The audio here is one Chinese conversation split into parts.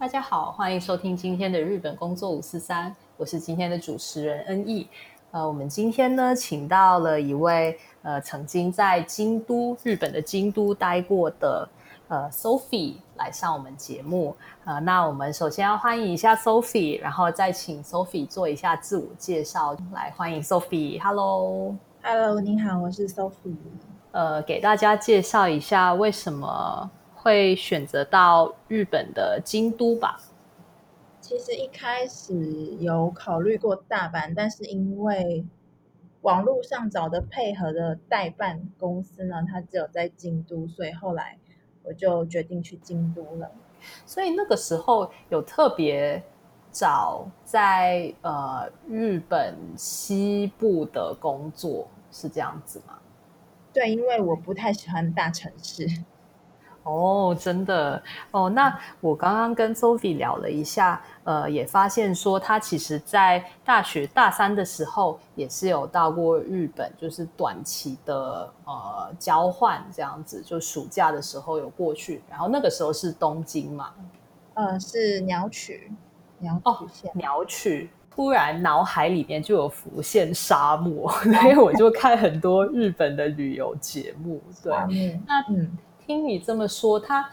大家好，欢迎收听今天的日本工作五四三，我是今天的主持人恩义。呃，我们今天呢，请到了一位呃曾经在京都日本的京都待过的呃 Sophie 来上我们节目。呃，那我们首先要欢迎一下 Sophie，然后再请 Sophie 做一下自我介绍。来，欢迎 Sophie，Hello，Hello，你好，我是 Sophie。呃，给大家介绍一下为什么。会选择到日本的京都吧？其实一开始有考虑过大阪，但是因为网络上找的配合的代办公司呢，它只有在京都，所以后来我就决定去京都了。所以那个时候有特别找在呃日本西部的工作，是这样子吗？对，因为我不太喜欢大城市。哦，真的哦。那我刚刚跟 Sophie 聊了一下，呃，也发现说他其实在大学大三的时候也是有到过日本，就是短期的呃交换这样子，就暑假的时候有过去。然后那个时候是东京嘛？呃，是鸟取，鸟取鸟取。突然脑海里面就有浮现沙漠，所以我就看很多日本的旅游节目。对，那嗯。听你这么说，它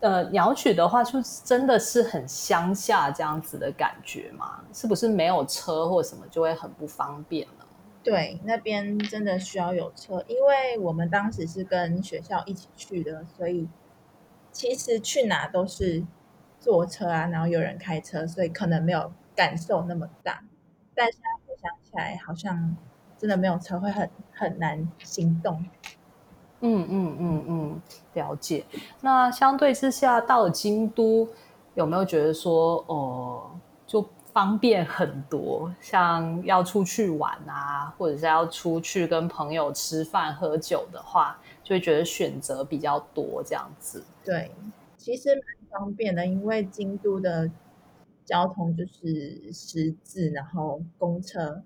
呃鸟取的话，就真的是很乡下这样子的感觉吗？是不是没有车或什么就会很不方便呢？对，那边真的需要有车，因为我们当时是跟学校一起去的，所以其实去哪都是坐车啊，然后有人开车，所以可能没有感受那么大。但现在回想起来，好像真的没有车会很很难行动。嗯嗯嗯嗯，了解。那相对之下，到了京都，有没有觉得说，哦，就方便很多？像要出去玩啊，或者是要出去跟朋友吃饭喝酒的话，就会觉得选择比较多这样子。对，其实蛮方便的，因为京都的交通就是十字，然后公车。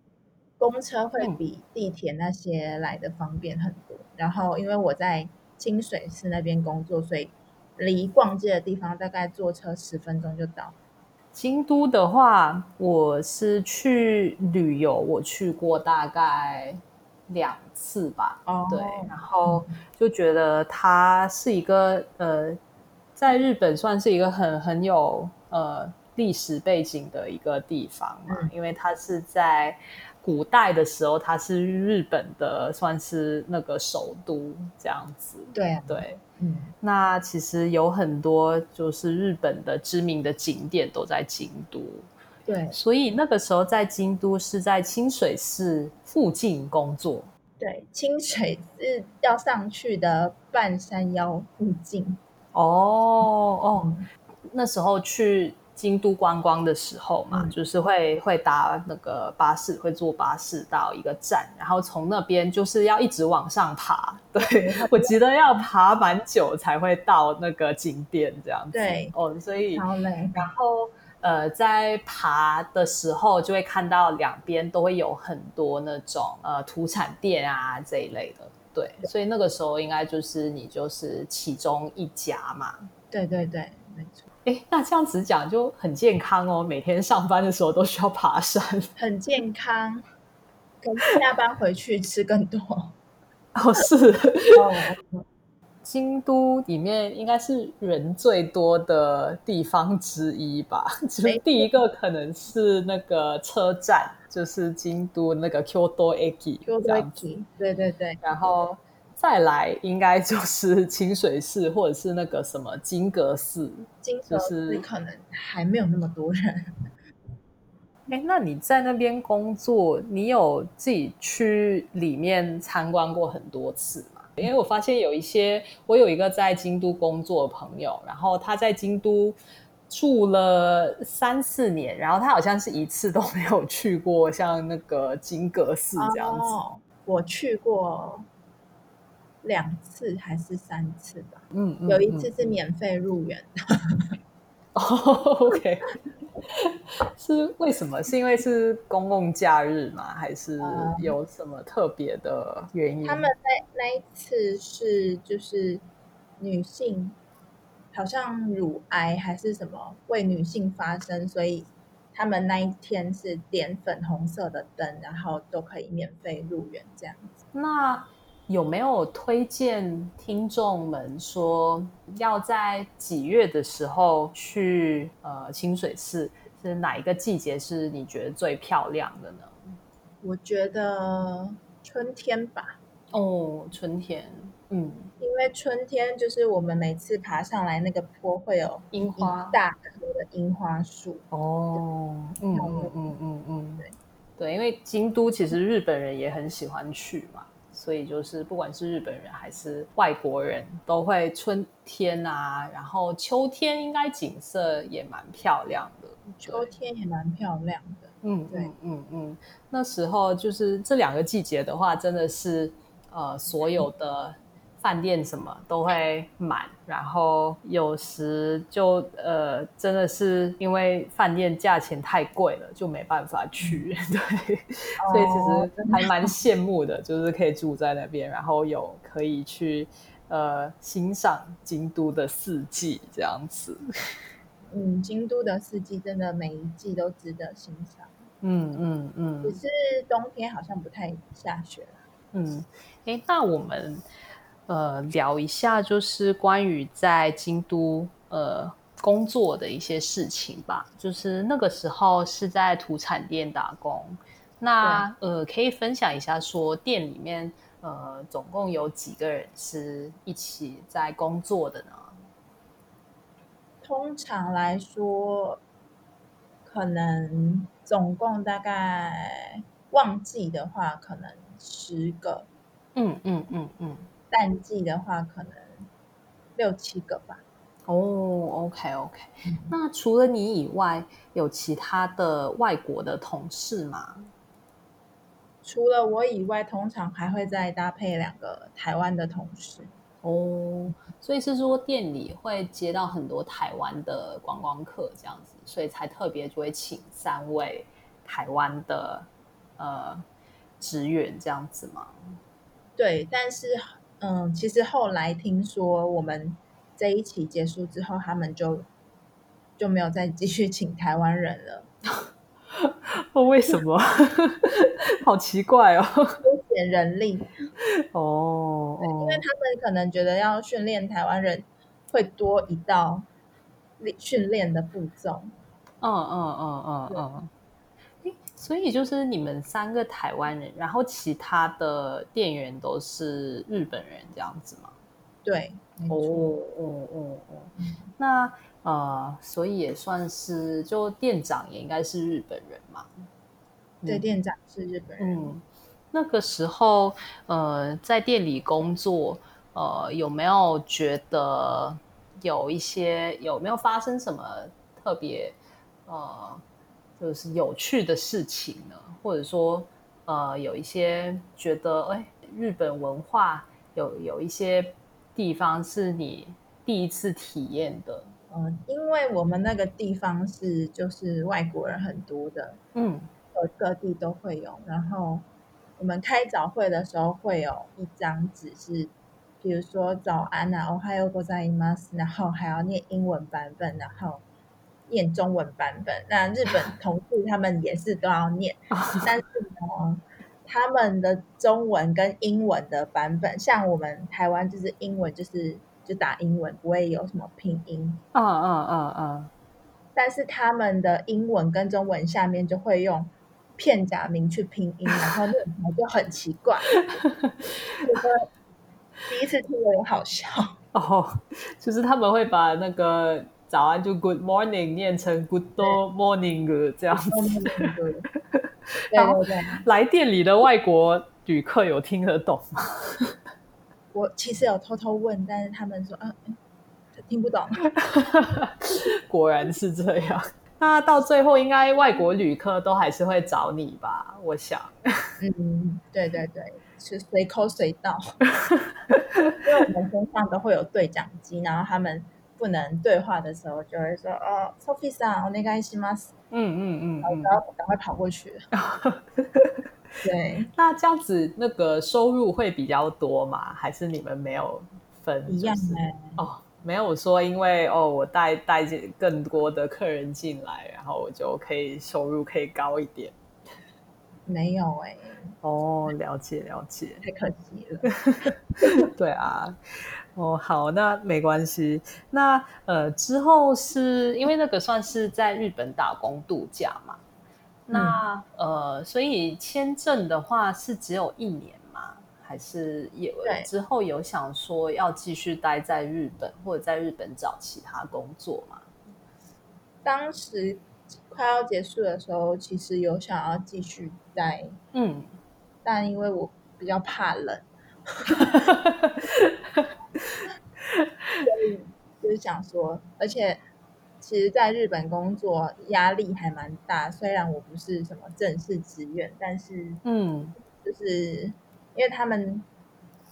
公车会比地铁那些来的方便很多。然后，因为我在清水市那边工作，所以离逛街的地方大概坐车十分钟就到。京都的话，我是去旅游，我去过大概两次吧。哦，对，然后就觉得它是一个呃，在日本算是一个很很有呃历史背景的一个地方嘛，因为它是在。古代的时候，它是日本的，算是那个首都这样子。对对，嗯，那其实有很多就是日本的知名的景点都在京都。对，所以那个时候在京都是在清水寺附近工作。对，清水寺要上去的半山腰附近。哦哦，那时候去。京都观光的时候嘛，就是会会搭那个巴士，会坐巴士到一个站，然后从那边就是要一直往上爬。对 我记得要爬蛮久才会到那个景点这样子。对哦，所以好累。然后呃，在爬的时候就会看到两边都会有很多那种呃土产店啊这一类的。对，所以那个时候应该就是你就是其中一家嘛。对对对，没错。哎，那这样子讲就很健康哦。每天上班的时候都需要爬山，很健康。可是下班回去吃更多哦。是哦，京都里面应该是人最多的地方之一吧？就是第一个可能是那个车站，就是京都那个 Kyoto Eki 这样子。对对对，然后。再来应该就是清水寺或者是那个什么金阁寺，金阁寺可能还没有那么多人。哎，那你在那边工作，你有自己去里面参观过很多次吗？因为我发现有一些，我有一个在京都工作的朋友，然后他在京都住了三四年，然后他好像是一次都没有去过像那个金阁寺这样子。哦，我去过两次还是三次吧，嗯，嗯有一次是免费入园的。哦，OK，是为什么？是因为是公共假日吗？还是嗯有什么特别的原因？他们那那一次是就是女性，好像乳癌还是什么为女性发声，所以他们那一天是点粉红色的灯，然后都可以免费入园这样子。那有没有推荐听众们说要在几月的时候去呃清水寺？是哪一个季节是你觉得最漂亮的呢？我觉得春天吧，哦，春天，嗯，因为春天就是我们每次爬上来那个坡会有樱花。大棵的樱花树，哦，嗯嗯嗯嗯嗯，对，因为京都其实日本人也很喜欢去嘛，所以就是不管是日本人还是外国人，都会春天啊，然后秋天应该景色也蛮漂亮的。秋天也蛮漂亮的。嗯，对嗯嗯嗯，那时候就是这两个季节的话，真的是呃，所有的饭店什么都会满，然后有时就呃，真的是因为饭店价钱太贵了，就没办法去。对，所以其实还蛮羡慕的，就是可以住在那边，然后有可以去呃欣赏京都的四季这样子。嗯，京都的四季真的每一季都值得欣赏，嗯嗯嗯。只是冬天好像不太下雪了。嗯，诶，那我们呃聊一下，就是关于在京都呃工作的一些事情吧。就是那个时候是在土产店打工，那呃可以分享一下，说店里面呃总共有几个人是一起在工作的呢？通常来说，可能总共大概旺季的话，可能十个；嗯嗯嗯嗯。淡季的话，可能六七个吧。哦，OK OK，那除了你以外，有其他的外国的同事吗？除了我以外，通常还会再搭配两个台湾的同事。哦，所以是说店里会接到很多台湾的观光客这样子，所以才特别就会请三位台湾的呃职员这样子吗？对，但是嗯，其实后来听说我们这一期结束之后，他们就就没有再继续请台湾人了，哦，为什么？好奇怪哦。缩减人力，哦哦因为，他们可能觉得要训练台湾人会多一道训练的步骤。嗯嗯嗯嗯嗯。诶所以就是你们三个台湾人，然后其他的店员都是日本人这样子吗？对，哦，哦哦哦，那呃，所以也算是，就店长也应该是日本人嘛。对，店长是日本人。嗯，那个时候呃，在店里工作，呃，有没有觉得有一些有没有发生什么特别呃，就是有趣的事情呢？或者说呃，有一些觉得哎，日本文化有有一些地方是你第一次体验的？嗯、因为我们那个地方是就是外国人很多的，嗯各各地都会有。然后我们开早会的时候会有一张纸是，比如说早安啊，おはようございます，然后还要念英文版本，然后 念中文版本。那日本 同事他们也是都要念，但是呢，他们的中文跟英文的版本，像我们台湾就是英文就是就打英文，不会有什么拼音。嗯嗯嗯嗯，但是他们的英文跟中文下面就会用片假名去拼音，然后念起来就很奇怪，觉 得第一次听有点好笑。哦，就是他们会把那个早安就 Good morning 念成 Good morning 这样子。对对对，来店里的外国旅客有听得懂吗？我其实有偷偷问，但是他们说，嗯、嗯听不懂。果然是这样。那到最后，应该外国旅客都还是会找你吧？我想。嗯，对对对，是随口随到。因为我们身上都会有对讲机，然后他们不能对话的时候，就会说：“哦，Sophie さん、お願いします。”嗯嗯嗯然后嗯。赶快赶快跑过去。对，那这样子，那个收入会比较多吗？还是你们没有分？一样就是哎、哦，没有说因为哦，我带带进更多的客人进来，然后我就可以收入可以高一点。没有哎、哦，了解了解。太可惜了。对啊， 哦，好，那没关系。那呃，之后是因为那个算是在日本打工度假嘛？那、呃，所以签证的话是只有一年吗？还是有对之后有想说要继续待在日本，或者在日本找其他工作吗？当时快要结束的时候，其实有想要继续待，嗯，但因为我比较怕冷，所 以就是想说，而且其实在日本工作压力还蛮大，虽然我不是什么正式职员，但是嗯就是因为他们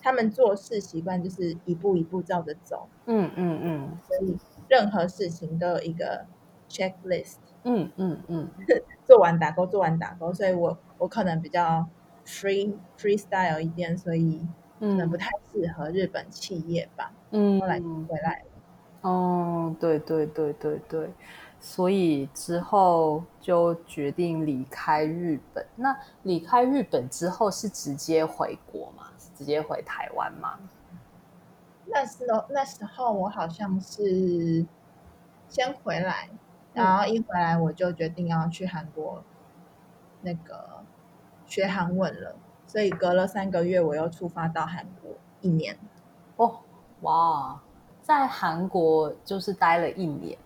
他们做事习惯就是一步一步照着走，嗯嗯嗯所以任何事情都有一个 checklist。嗯嗯嗯 做完打勾，做完打勾，所以我我可能比较 free freestyle 一点，所以可能不嗯太适合日本企业吧。嗯，后来回来了，哦，对对对对对，所以之后就决定离开日本。那离开日本之后是直接回国吗？是直接回台湾吗？那时候那时候我好像是先回来，然后一回来我就决定要去韩国那个学韩文了，所以隔了三个月我又出发到韩国一年。哦，哇，在韩国就是待了一年。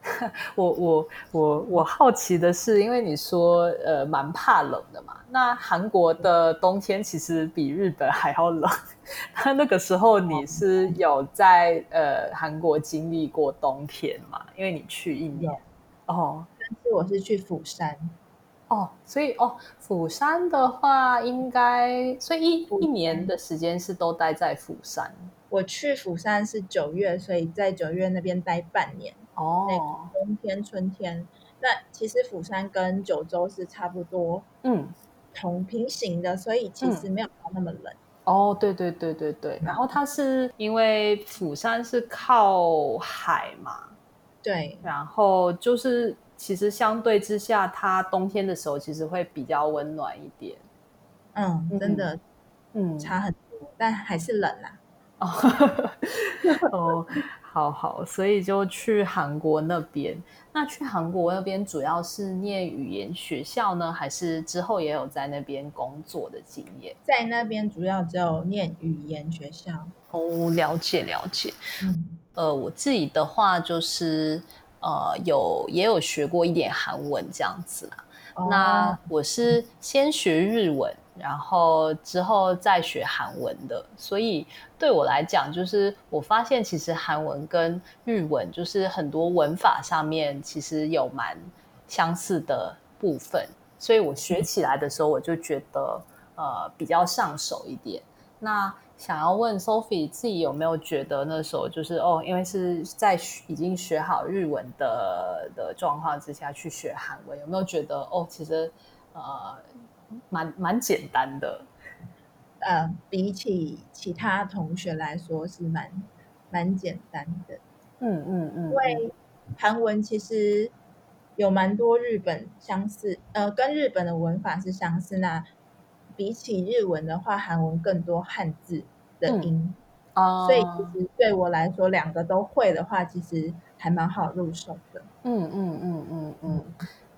我我我我好奇的是，因为你说呃蛮怕冷的嘛，那韩国的冬天其实比日本还要冷。那那个时候你是有在呃韩国经历过冬天嘛？因为你去一年哦但是我是去釜山，哦，所以哦釜山的话应该，所以一一年的时间是都待在釜山我去釜山是九月，所以在九月那边待半年。哦，冬天、春天，那其实釜山跟九州是差不多嗯。同平行的，所以其实没有到那么冷。哦，对对对对对，然后它是因为釜山是靠海嘛，对，然后就是其实相对之下，它冬天的时候其实会比较温暖一点。嗯，嗯真的嗯，差很多，但还是冷啦。哦，哦，好好，所以就去韩国那边。那去韩国那边主要是念语言学校呢，还是之后也有在那边工作的经验？在那边主要只有念语言学校。哦，了解了解。嗯，呃，我自己的话就是呃有也有学过一点韩文这样子啦。那哦我是先学日文，然后之后再学韩文的，所以对我来讲，就是我发现其实韩文跟日文就是很多文法上面其实有蛮相似的部分，所以我学起来的时候，我就觉得呃比较上手一点。那想要问 Sophie 自己有没有觉得那时候就是哦，因为是在已经学好日文的的状况之下去学韩文，有没有觉得哦，其实呃蛮蛮简单的？呃，比起其他同学来说是蛮蛮简单的，嗯嗯嗯，因为韩文其实有蛮多日本相似，呃，跟日本的文法是相似。那比起日文的话，韩文更多汉字的音，啊，所以其实对我来说，两个都会的话，其实还蛮好入手的。嗯嗯嗯嗯嗯，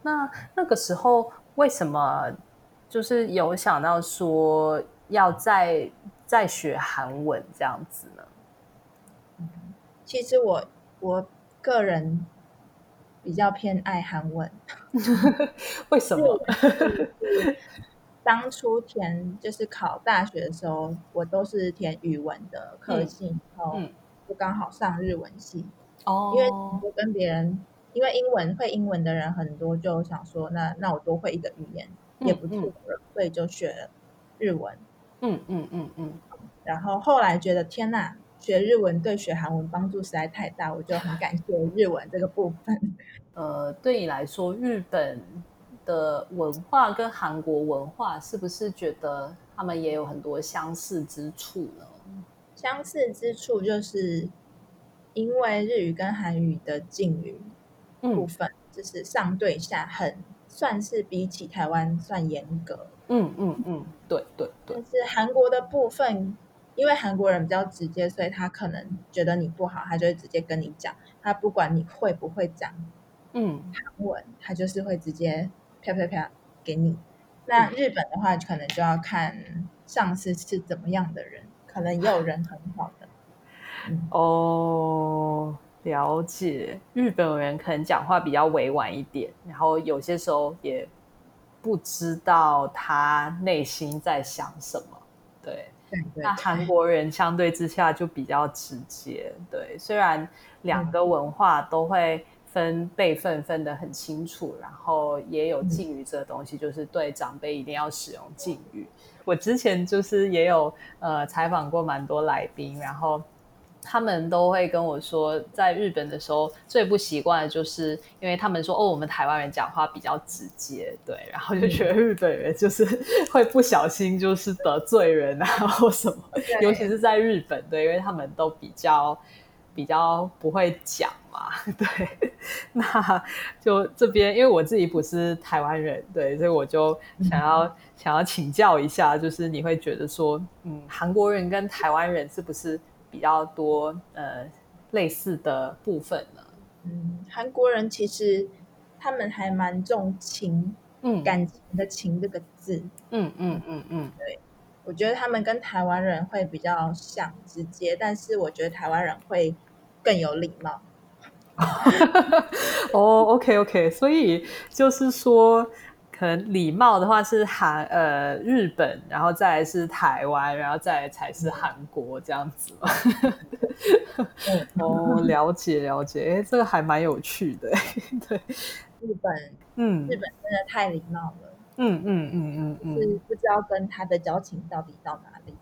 那那个时候为什么就是有想到说要再再学韩文这样子呢？其实我我个人比较偏爱韩文，为什么？当初填就是考大学的时候，我都是填语文的科系，然后嗯就刚好上日文系，哦，因为我跟别人，因为英文会英文的人很多，就想说那那我多会一个语言也不错了，所以就学日文。嗯嗯嗯嗯，然后后来觉得天呐，学日文对学韩文帮助实在太大，我就很感谢日文这个部分。呃，对你来说，日本的文化跟韩国文化是不是觉得他们也有很多相似之处呢？相似之处就是因为日语跟韩语的敬语部分，就是上对下很算是比起台湾算严格。嗯嗯嗯，对对对。但是韩国的部分，因为韩国人比较直接，所以他可能觉得你不好，他就会直接跟你讲，他不管你会不会讲。嗯，韩文他就是会直接啪啪啪给你。那日本的话，可能就要看上司是怎么样的人，可能也有人很好的。哦，了解。日本人可能讲话比较委婉一点，然后有些时候也不知道他内心在想什么。对，那韩国人相对之下就比较直接。对，虽然两个文化都会。分辈分分得很清楚，然后也有敬语这个东西，就是对长辈一定要使用敬语。我之前就是也有呃采访过蛮多来宾，然后他们都会跟我说，在日本的时候最不习惯的就是，因为他们说哦，我们台湾人讲话比较直接，对，然后就觉得日本人就是 会不小心就是得罪人啊或什么，尤其是在日本，对，因为他们都比较。比较不会讲嘛，对，那就这边，因为我自己不是台湾人，对，所以我就想要想要请教一下，就是你会觉得说，嗯，韩国人跟台湾人是不是比较多呃类似的部分呢？嗯，韩国人其实他们还蛮重情，嗯，感情的情这个字，嗯嗯嗯嗯，对。我觉得他们跟台湾人会比较像直接，但是我觉得台湾人会更有礼貌。哦，OK OK，所以就是说，可能礼貌的话是韩呃日本，然后再来是台湾，然后再来才是韩国这样子嘛。哦，了解了解，哎，这个还蛮有趣的。对，日本，嗯，日本真的太礼貌了。嗯嗯嗯嗯嗯，是不知道跟他的交情到底到哪里。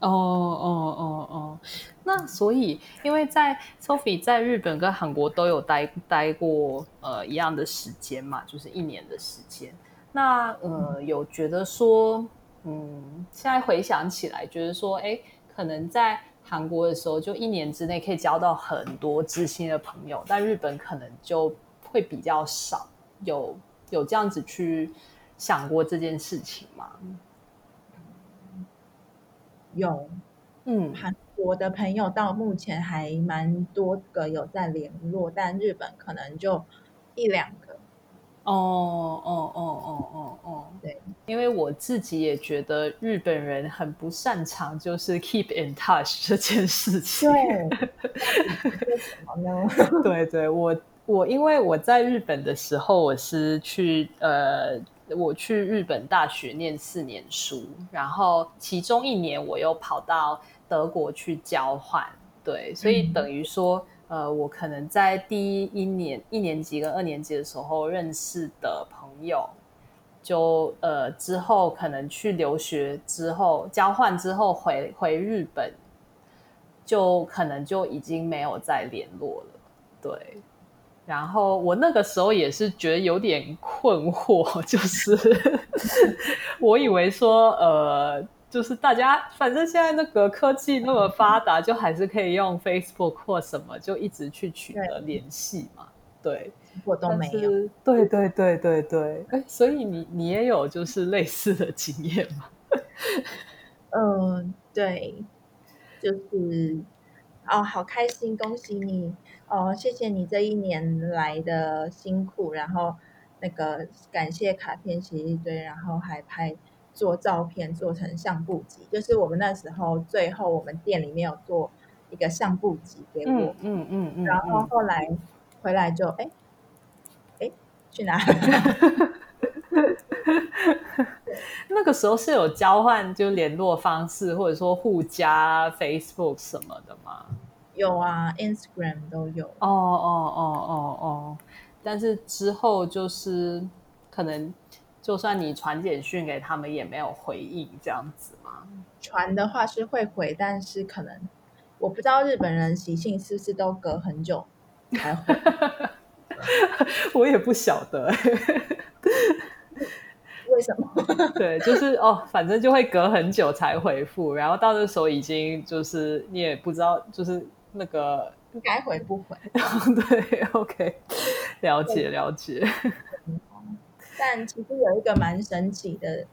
哦哦哦哦，那所以因为在 Sophie 在日本跟韩国都有待待过呃一样的时间嘛，就是一年的时间。那呃有觉得说，嗯，现在回想起来，觉得说，哎，可能在韩国的时候就一年之内可以交到很多知心的朋友，但日本可能就会比较少。有有这样子去。想过这件事情吗？有，嗯，韩国的朋友到目前还蛮多个有在联络，但日本可能就一两个。哦哦哦哦哦哦，对，因为我自己也觉得日本人很不擅长就是 keep in touch 这件事情。对，对对，我我因为我在日本的时候，我是去呃。我去日本大学念四年书，然后其中一年我又跑到德国去交换，对，所以等于说，呃，我可能在第一年一年级跟二年级的时候认识的朋友，就呃之后可能去留学之后交换之后回回日本，就可能就已经没有再联络了，对。然后我那个时候也是觉得有点困惑，就是 我以为说，呃，就是大家反正现在那个科技那么发达，就还是可以用 Facebook 或什么，就一直去取得联系嘛。对，我都没有。对对对对对，哎，所以你你也有就是类似的经验吗？嗯，对，就是哦，好开心，恭喜你。哦，谢谢你这一年来的辛苦，然后那个感谢卡片写一堆，然后还拍做照片做成相簿集，就是我们那时候最后我们店里面有做一个相簿集给我，嗯嗯嗯，然后后来回来就哎哎去哪？那个时候是有交换就联络方式，或者说互加 Facebook 什么的吗？有啊，Instagram 都有。哦哦哦哦哦，但是之后就是可能，就算你传简讯给他们，也没有回应这样子吗？传的话是会回，但是可能我不知道日本人习性是不是都隔很久才回。我也不晓得。为什么？对，就是哦，反正就会隔很久才回复，然后到那时候已经就是你也不知道，就是那个该回不回。对，OK，了解了解。但其实有一个蛮神奇的，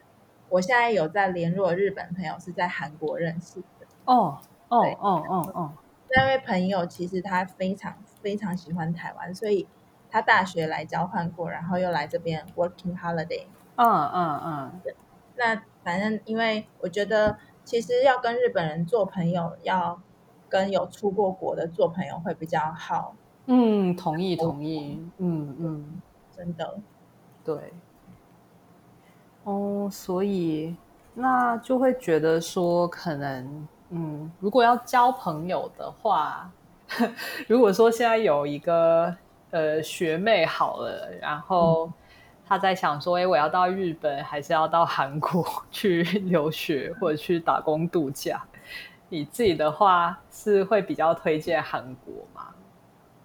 我现在有在联络日本朋友，是在韩国认识的。哦哦哦哦哦，那位朋友其实他非常非常喜欢台湾，所以他大学来交换过，然后又来这边 working holiday。嗯嗯嗯，那反正因为我觉得，其实要跟日本人做朋友，要跟有出过国的做朋友会比较好。嗯，同意同意。嗯嗯，真的，对。哦，所以那就会觉得说，可能嗯，如果要交朋友的话，如果说现在有一个呃学妹好了，然后。他在想说：“哎，我要到日本，还是要到韩国去留学，或者去打工度假？你自己的话是会比较推荐韩国吗？”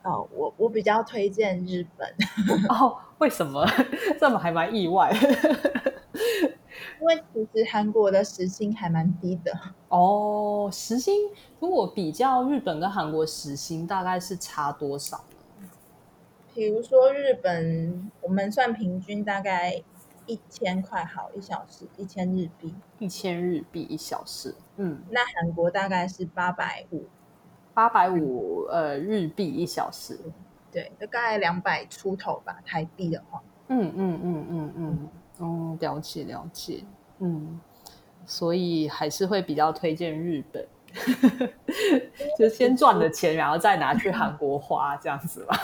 哦，我我比较推荐日本。哦，为什么？这么还蛮意外。因为其实韩国的时薪还蛮低的。哦，时薪如果比较日本跟韩国时薪，大概是差多少？比如说日本，我们算平均大概一千块好一小时，一千日币，一千日币一小时。嗯，那韩国大概是八百五，八百五呃日币一小时，对，大概两百出头吧，台币的话。嗯嗯嗯嗯嗯，哦，了解了解，嗯，所以还是会比较推荐日本，就先赚了钱，然后再拿去韩国花这样子吧。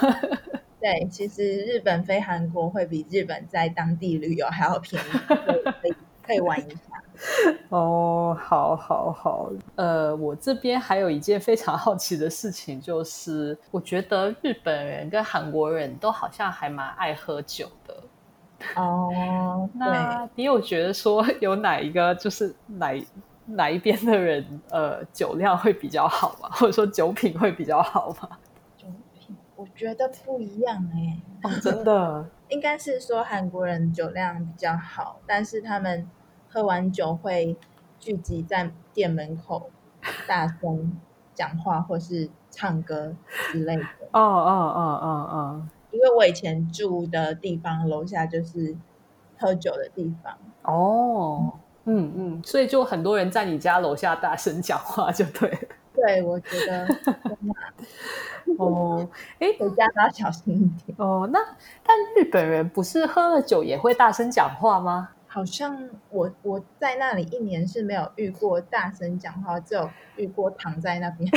对，其实日本飞韩国会比日本在当地旅游还要便宜，可以可以玩一下。哦，好，好，好。呃，我这边还有一件非常好奇的事情，就是我觉得日本人跟韩国人都好像还蛮爱喝酒的。哦，那你有觉得说有哪一个就是哪哪一边的人呃酒量会比较好吗？或者说酒品会比较好吗？我觉得不一样哎，哦，真的，应该是说韩国人酒量比较好，但是他们喝完酒会聚集在店门口大声讲话或是唱歌之类的。哦哦哦哦哦，因为我以前住的地方楼下就是喝酒的地方。哦，嗯嗯，所以就很多人在你家楼下大声讲话，就对。对，我觉得。哦，哎，回家都要小心一点。哦，那但日本人不是喝了酒也会大声讲话吗？好像我我在那里一年是没有遇过大声讲话，只有遇过躺在那边。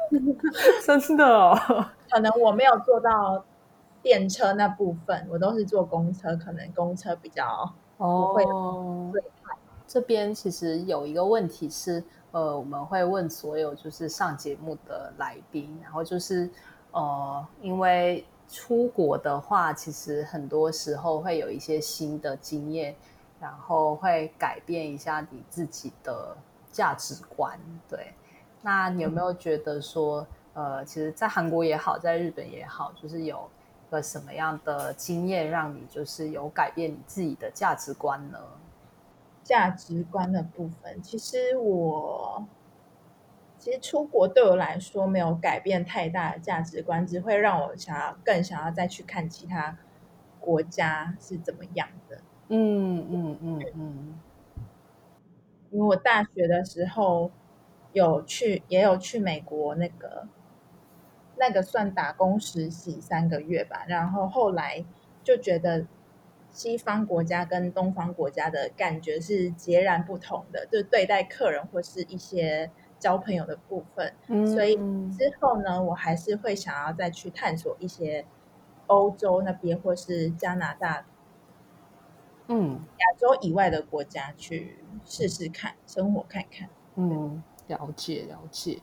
真的哦，可能我没有坐到电车那部分，我都是坐公车，可能公车比较不会最快。这边其实有一个问题是。呃，我们会问所有就是上节目的来宾，然后就是呃，因为出国的话，其实很多时候会有一些新的经验，然后会改变一下你自己的价值观。对，那你有没有觉得说，呃，其实，在韩国也好，在日本也好，就是有个什么样的经验，让你就是有改变你自己的价值观呢？价值观的部分，其实我其实出国对我来说没有改变太大的价值观，只会让我想要更想要再去看其他国家是怎么样的。嗯嗯嗯嗯。因为我大学的时候有去，也有去美国那个那个算打工实习三个月吧，然后后来就觉得。西方国家跟东方国家的感觉是截然不同的，就对待客人或是一些交朋友的部分。所以之后呢，我还是会想要再去探索一些欧洲那边或是加拿大，嗯，亚洲以外的国家去试试看，生活看看。嗯，了解了解。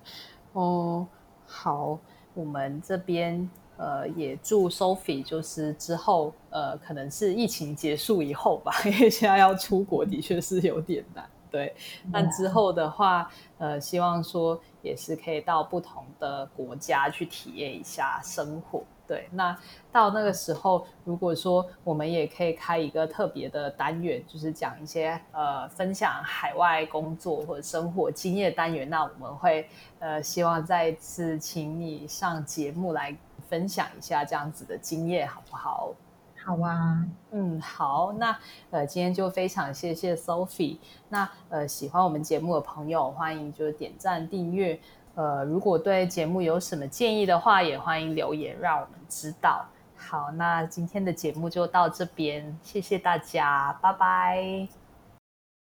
哦，好，我们这边呃也祝 Sophie 就是之后呃可能是疫情结束以后吧，因为现在要出国的确是有点难。对，那之后的话，呃，希望说也是可以到不同的国家去体验一下生活。对，那到那个时候，如果说我们也可以开一个特别的单元，就是讲一些呃分享海外工作或者生活经验单元，那我们会呃希望再次请你上节目来分享一下这样子的经验，好不好？好啊，嗯，好，那呃，今天就非常谢谢 Sophie。那呃，喜欢我们节目的朋友，欢迎就是点赞订阅。呃，如果对节目有什么建议的话，也欢迎留言让我们知道。好，那今天的节目就到这边，谢谢大家，拜拜。